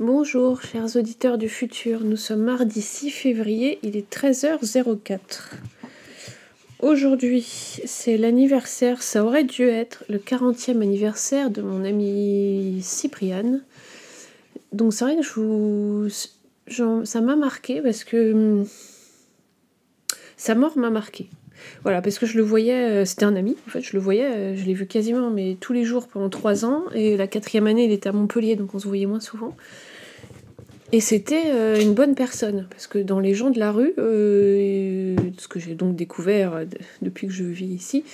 Bonjour chers auditeurs du futur, nous sommes mardi 6 février, il est 13h04. Aujourd'hui c'est l'anniversaire, ça aurait dû être le 40e anniversaire de mon ami Cypriane. Donc c'est vrai que je vous... ça m'a marqué parce que hum, sa mort m'a marqué. Voilà, parce que je le voyais, euh, c'était un ami, en fait, je le voyais, euh, je l'ai vu quasiment mais tous les jours pendant trois ans, et la quatrième année, il était à Montpellier, donc on se voyait moins souvent. Et c'était euh, une bonne personne, parce que dans les gens de la rue, ce que j'ai donc découvert depuis que je vis ici,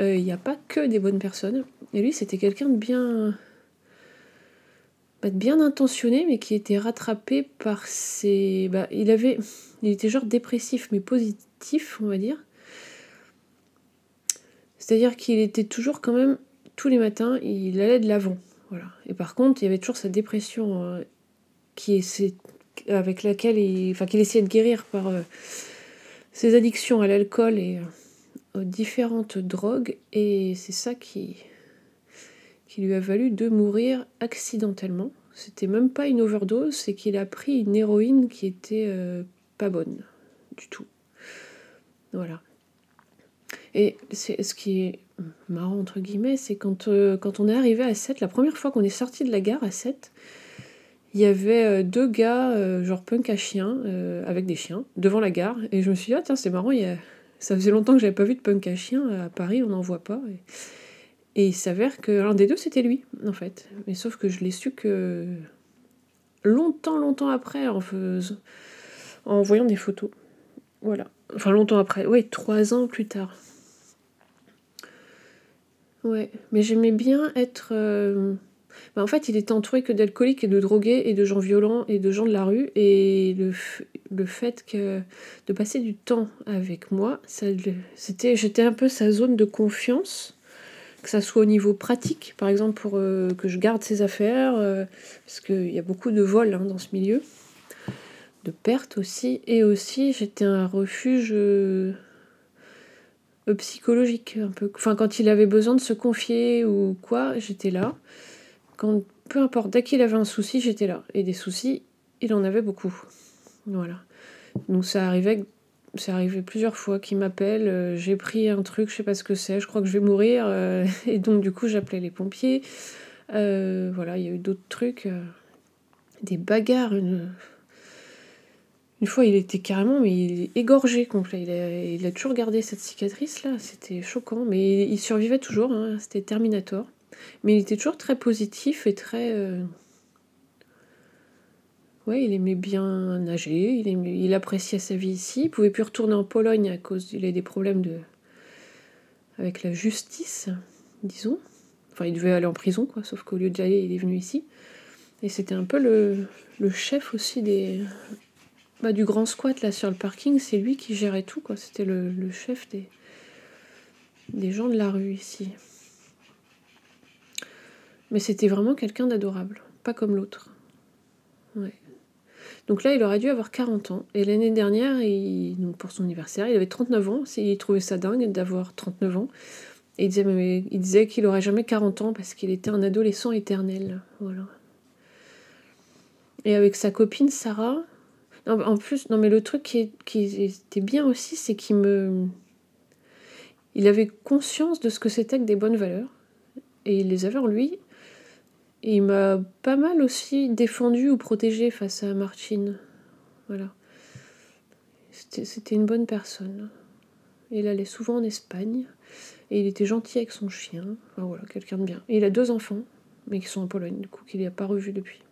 il n'y a pas que des bonnes personnes. Et lui, c'était quelqu'un de bien, bah, de bien intentionné, mais qui était rattrapé par ses. Bah, il avait, il était genre dépressif, mais positif, on va dire. C'est-à-dire qu'il était toujours quand même, tous les matins, il allait de l'avant. Voilà. Et par contre, il y avait toujours sa dépression euh, qui avec laquelle il, enfin, qu'il essayait de guérir par euh, ses addictions à l'alcool et euh, aux différentes drogues. Et c'est ça qui, qui lui a valu de mourir accidentellement. C'était même pas une overdose, c'est qu'il a pris une héroïne qui était pas bonne du tout. Voilà. Et ce qui est marrant, entre guillemets, c'est quand, euh, quand on est arrivé à 7, la première fois qu'on est sorti de la gare à 7, il y avait euh, deux gars, euh, genre punk à chiens, avec des chiens, devant la gare. Et je me suis dit, ah tiens, c'est marrant, il ça faisait longtemps que j'avais pas vu de punk à chiens. À Paris, on n'en voit pas. Et... il s'avère que l'un des deux, c'était lui, en fait. Mais sauf que je l'ai su que longtemps, longtemps après, en, en voyant des photos. Voilà. Enfin, longtemps après. Oui, trois ans plus tard. Ouais, mais j'aimais bien être. Euh, bah, en fait, il était entouré que d'alcooliques et de drogués et de gens violents et de gens de la rue. Et le, fait que de passer du temps avec moi, c'était, j'étais un peu sa zone de confiance, que ça soit au niveau pratique, par exemple pour euh, que je garde ses affaires, euh, parce qu'il y a beaucoup de vols hein, dans ce milieu, de pertes aussi, et aussi j'étais un refuge psychologique un peu. Enfin, quand il avait besoin de se confier ou quoi, j'étais là. Quand, peu importe, dès qu'il avait un souci, j'étais là. Et des soucis, il en avait beaucoup. Voilà. Donc ça arrivait, ça arrivait plusieurs fois qu'il m'appelle. Euh, j'ai pris un truc, je sais pas ce que c'est, je crois que je vais mourir. Euh, et donc du coup, j'appelais les pompiers. voilà, il y a eu d'autres trucs, des bagarres, une une fois, il était carrément mais égorgé complet. Il a, toujours gardé cette cicatrice là. C'était choquant, mais il survivait toujours. Hein. C'était Terminator. Mais il était toujours très positif et très. Euh, ouais, il aimait bien nager. Il, il appréciait sa vie ici. Il pouvait plus retourner en Pologne à cause il avait des problèmes de avec la justice, disons. Enfin, il devait aller en prison, quoi. Sauf qu'au lieu d'y aller, il est venu ici. Et c'était un peu le, le chef aussi des, bah, du grand squat là sur le parking, c'est lui qui gérait tout, quoi. C'était le, chef des, des gens de la rue ici. Mais c'était vraiment quelqu'un d'adorable, pas comme l'autre. Ouais. Donc là, il aurait dû avoir 40 ans. Et l'année dernière, donc pour son anniversaire, il avait 39 ans. Il trouvait ça dingue d'avoir 39 ans. Et il disait, il disait qu'il aurait jamais 40 ans parce qu'il était un adolescent éternel. Voilà. Et avec sa copine Sarah, en plus, non, mais le truc qui, était bien aussi, c'est qu'il me. Il avait conscience de ce que c'était que des bonnes valeurs. Et il les avait en lui. Et il m'a pas mal aussi défendu ou protégé face à Martine. Voilà. C'était une bonne personne. Il allait souvent en Espagne. Et il était gentil avec son chien. Voilà, quelqu'un de bien. Il a deux enfants, mais qui sont en Pologne, du coup, qu'il n'a pas revu depuis.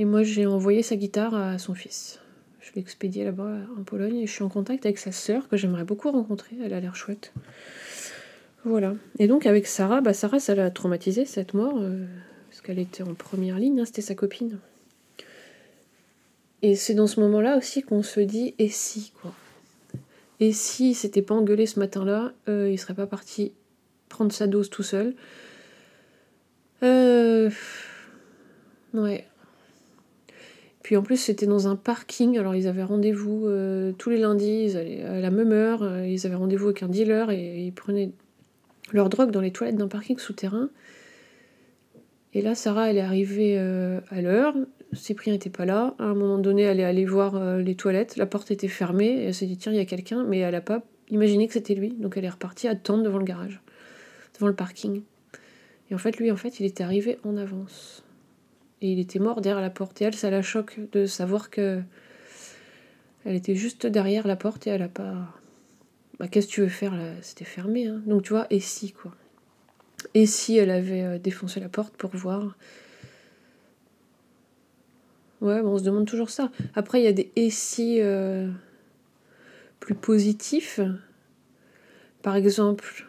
Et moi, j'ai envoyé sa guitare à son fils. Je l'ai expédié là-bas en Pologne et je suis en contact avec sa sœur que j'aimerais beaucoup rencontrer. Elle a l'air chouette. Voilà. Et donc avec Sarah, bah Sarah, ça l'a traumatisée cette mort euh, parce qu'elle était en première ligne. Hein, c'était sa copine. Et c'est dans ce moment-là aussi qu'on se dit et si quoi? Et si s'était pas engueulé ce matin-là, euh, il serait pas parti prendre sa dose tout seul? Euh... Ouais, puis en plus, c'était dans un parking. Alors, ils avaient rendez-vous euh, tous les lundis, à la même heure. Euh, ils avaient rendez-vous avec un dealer et ils prenaient leur drogue dans les toilettes d'un parking souterrain. Et là, Sarah, elle est arrivée euh, à l'heure. Cyprien n'était pas là. À un moment donné, elle est allée voir les toilettes. La porte était fermée. Et elle s'est dit, tiens, il y a quelqu'un. Mais elle n'a pas imaginé que c'était lui. Donc elle est repartie attendre devant le garage, devant le parking. Et en fait, lui, en fait, il était arrivé en avance. Et il était mort derrière la porte. Et elle, ça la choque de savoir que elle était juste derrière la porte et elle a pas. Bah, qu'est-ce que tu veux faire là? C'était fermé. Hein. Donc tu vois, et si quoi? Et si elle avait euh, défoncé la porte pour voir? Ouais, on se demande toujours ça. Après, il y a des et si euh, plus positifs. Par exemple,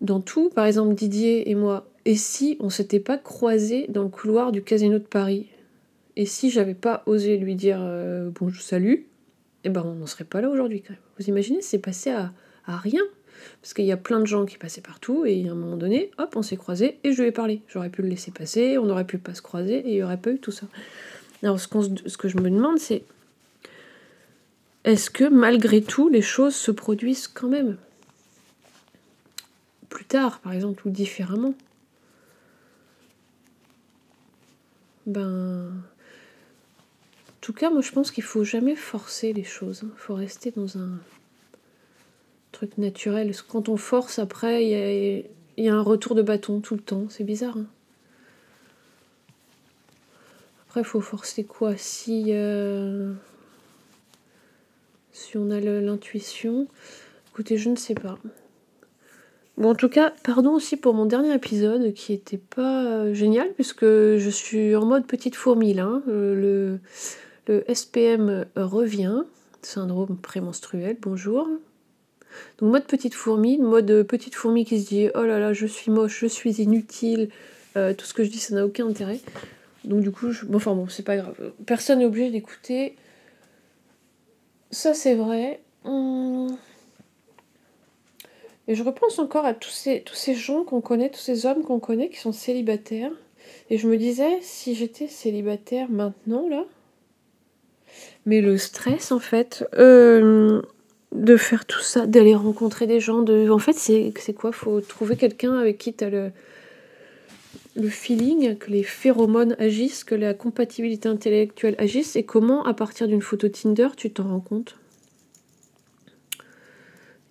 dans tout, par exemple, Didier et moi, et si on s'était pas croisés dans le couloir du casino de Paris? Et si j'avais pas osé lui dire euh, bonjour, salut Eh ben, on n'en serait pas là aujourd'hui quand même. Vous imaginez, c'est passé à, rien. Parce qu'il y a plein de gens qui passaient partout, et à un moment donné, hop, on s'est croisés, et je lui ai parlé. J'aurais pu le laisser passer, on aurait pu pas se croiser, et il n'y aurait pas eu tout ça. Alors, ce, ce que je me demande, c'est est-ce que malgré tout, les choses se produisent quand même? Plus tard, par exemple, ou différemment Ben. En tout cas, moi je pense qu'il faut jamais forcer les choses. Il faut rester dans un truc naturel. Quand on force, après, il y a, un retour de bâton tout le temps. C'est bizarre. Hein. après, il faut forcer quoi? Si. Euh, si on a l'intuition. Écoutez, je ne sais pas. Bon, en tout cas, pardon aussi pour mon dernier épisode qui était pas euh, génial, puisque je suis en mode petite fourmi là. Hein. Euh, le, le SPM revient, syndrome prémenstruel, bonjour. Donc mode petite fourmi, mode petite fourmi qui se dit oh là là je suis moche, je suis inutile, euh, tout ce que je dis ça n'a aucun intérêt. Donc du coup, bon, enfin bon, c'est pas grave. Personne n'est obligé d'écouter. Ça c'est vrai. Hum. Et je repense encore à tous ces, tous ces gens qu'on connaît, tous ces hommes qu'on connaît qui sont célibataires. Et je me disais, si j'étais célibataire maintenant, là, mais le stress en fait, euh, de faire tout ça, d'aller rencontrer des gens. De... En fait, c'est quoi? Faut trouver quelqu'un avec qui tu as le, le feeling, que les phéromones agissent, que la compatibilité intellectuelle agisse, et comment, à partir d'une photo Tinder, tu t'en rends compte?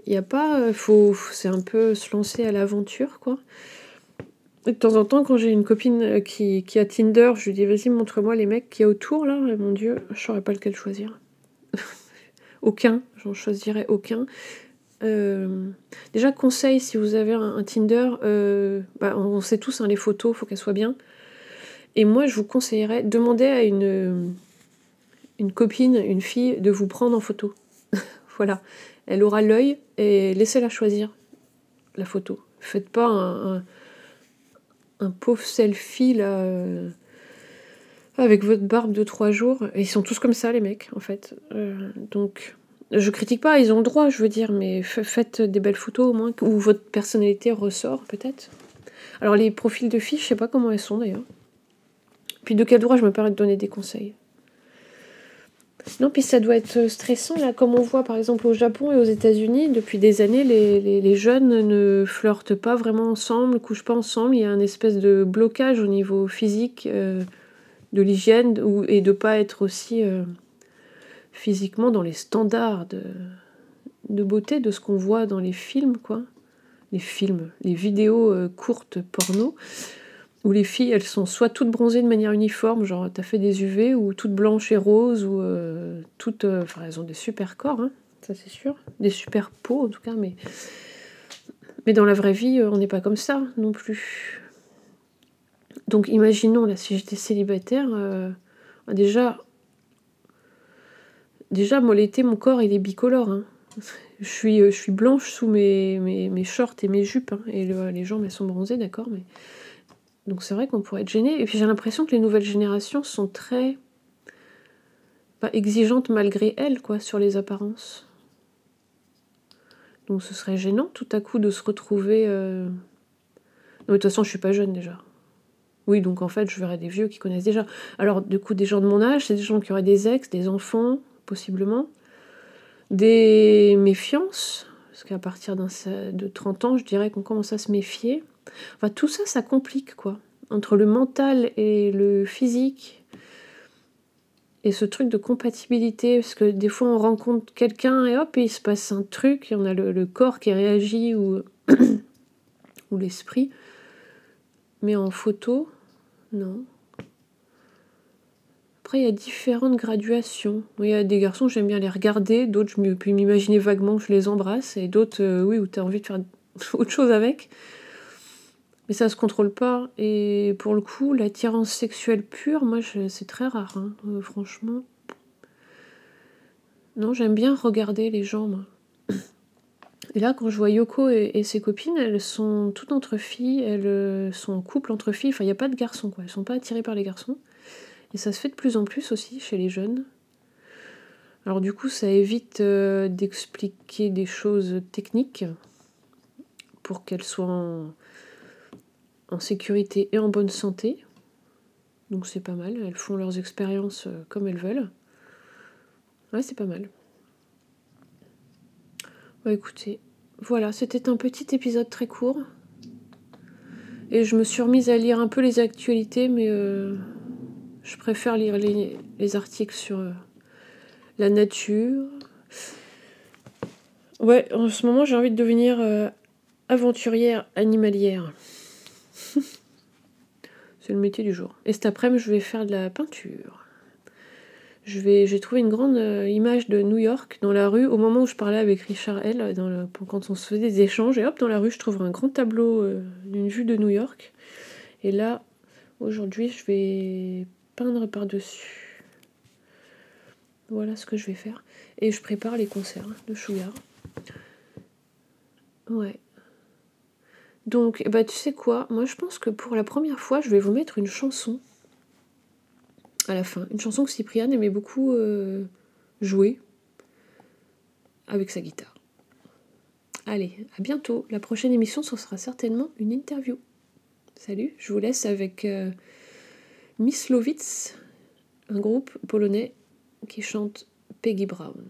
Il n'y a pas. Euh, faut, c'est un peu se lancer à l'aventure, quoi. de temps en temps, quand j'ai une copine euh, qui, a Tinder, je lui dis vas-y, montre-moi les mecs qui y a autour, là. Mon Dieu, je saurais pas lequel choisir. aucun, j'en choisirais aucun. Euh, déjà, conseil, si vous avez un, Tinder, bah, on sait tous, hein, les photos, il faut qu'elles soient bien. Et moi, je vous conseillerais, demandez à une, une copine, une fille, de vous prendre en photo. voilà. Elle aura l'œil et laissez-la choisir la photo. Faites pas un, pauvre selfie là. Euh, avec votre barbe de trois jours. Ils sont tous comme ça, les mecs, en fait. Euh, donc, je critique pas, ils ont le droit, je veux dire, mais faites des belles photos au moins, où votre personnalité ressort, peut-être. Alors, les profils de filles, je sais pas comment elles sont d'ailleurs. Puis, de quel droit je me permets de donner des conseils? Non, puis ça doit être stressant, là, comme on voit par exemple au Japon et aux États-Unis, depuis des années, les, jeunes ne flirtent pas vraiment ensemble, ne couchent pas ensemble, il y a un espèce de blocage au niveau physique. Euh, de l'hygiène et de pas être aussi euh, physiquement dans les standards de, beauté de ce qu'on voit dans les films, quoi. Les films, les vidéos euh, courtes porno, où les filles, elles sont soit toutes bronzées de manière uniforme, genre t'as fait des UV, ou toutes blanches et roses, ou euh, toutes... Enfin, elles ont des super corps, hein, ça c'est sûr. Des super peaux, en tout cas, mais... Mais dans la vraie vie, on n'est pas comme ça non plus. Donc imaginons là, si j'étais célibataire, euh, déjà, déjà moi l'été, mon corps il est bicolore. Hein. Je, suis, euh, blanche sous mes, mes, shorts et mes jupes, hein. et les jambes elles sont bronzées, d'accord, mais donc c'est vrai qu'on pourrait être gêné. Et puis j'ai l'impression que les nouvelles générations sont très exigeantes malgré elles, quoi, sur les apparences. Donc ce serait gênant tout à coup de se retrouver. Euh, non, de toute façon, je suis pas jeune déjà. Oui, donc en fait, je verrais des vieux qui connaissent déjà. Alors, du coup, des gens de mon âge, c'est des gens qui auraient des ex, des enfants, possiblement. Des méfiances, parce qu'à partir de 30 ans, je dirais qu'on commence à se méfier. Enfin, tout ça, ça complique, quoi. Entre le mental et le physique. Et ce truc de compatibilité, parce que des fois on rencontre quelqu'un et hop, il se passe un truc, et on a le, corps qui réagit ou, ou l'esprit. Mais en photo, non. Après, il y a différentes graduations. Il y a des garçons, j'aime bien les regarder, d'autres, je peux m'imaginer vaguement que je les embrasse, et d'autres, euh, oui, où tu as envie de faire autre chose avec. Mais ça se contrôle pas. Et pour le coup, l'attirance sexuelle pure, moi, c'est très rare, hein. euh, franchement. Non, j'aime bien regarder les gens, moi. Et là, quand je vois Yoko et, ses copines, elles sont toutes entre filles, elles euh, sont en couple entre filles. Enfin, il n'y a pas de garçons, quoi. Elles sont pas attirées par les garçons. Et ça se fait de plus en plus aussi chez les jeunes. Alors du coup, ça évite euh, d'expliquer des choses techniques pour qu'elles soient en, en, sécurité et en bonne santé. Donc c'est pas mal. Elles font leurs expériences euh, comme elles veulent. Ouais, c'est pas mal. Bah écoutez, voilà, c'était un petit épisode très court. Et je me suis remise à lire un peu les actualités, mais euh, je préfère lire les, articles sur euh, la nature. Ouais, en ce moment, j'ai envie de devenir aventurière animalière. C'est le métier du jour. Et cet après-midi, je vais faire de la peinture. J'ai trouvé une grande euh, image de New York dans la rue au moment où je parlais avec Richard L. Quand on se faisait des échanges. Et hop, dans la rue, je trouve un grand tableau d'une vue de New York. Et là, aujourd'hui, je vais peindre par-dessus. Voilà ce que je vais faire. Et je prépare les concerts de Chouillard. Ouais. Donc, bah, tu sais quoi? Moi, je pense que pour la première fois, je vais vous mettre une chanson à la fin. Une chanson que Cypriane aimait beaucoup euh, jouer avec sa guitare. Allez, à bientôt. La prochaine émission, ce sera certainement une interview. Salut, je vous laisse avec... Euh, Mislovitz, un groupe polonais qui chante Peggy Brown.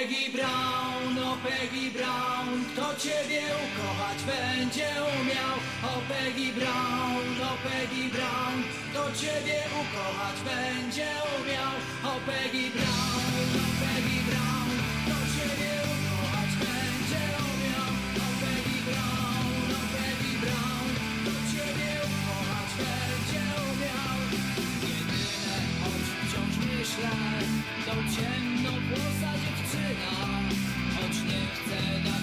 Peggy Brown, o Peggy Brown, kto ciebie ukochać będzie umiał? O Peggy Brown, o Peggy Brown, kto ciebie ukochać będzie umiał? O Peggy Brown, o Peggy Brown, kto ciebie ukochać będzie umiał? O Peggy Brown, o Peggy Brown, kto ciebie ukochać będzie umiał? Jedyne, choć wciąż myślę, to ciemno włosa dziewczyna przy nas, choć nie chcę dać.